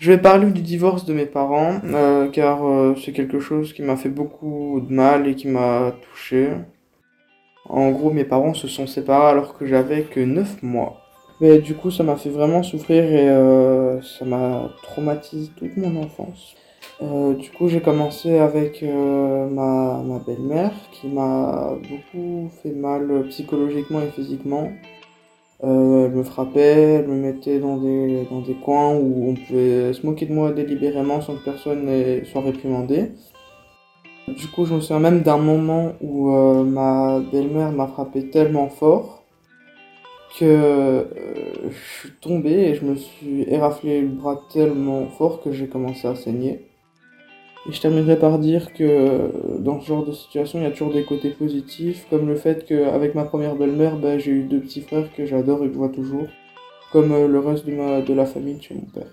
Je vais parler du divorce de mes parents, euh, car euh, c'est quelque chose qui m'a fait beaucoup de mal et qui m'a touché. En gros, mes parents se sont séparés alors que j'avais que 9 mois. Mais du coup, ça m'a fait vraiment souffrir et euh, ça m'a traumatisé toute mon enfance. Du coup, j'ai commencé avec ma belle-mère qui m'a beaucoup fait mal psychologiquement et physiquement. Euh, elle me frappait, elle me mettait dans des, dans des coins où on pouvait se moquer de moi délibérément sans que personne ne soit réprimandé. Du coup, je me souviens même d'un moment où euh, ma belle-mère m'a frappé tellement fort que euh, je suis tombé et je me suis éraflé le bras tellement fort que j'ai commencé à saigner. Et je terminerai par dire que euh, dans ce genre de situation, il y a toujours des côtés positifs, comme le fait qu'avec ma première belle-mère, bah, j'ai eu deux petits frères que j'adore et que je vois toujours, comme euh, le reste de, ma, de la famille chez mon père.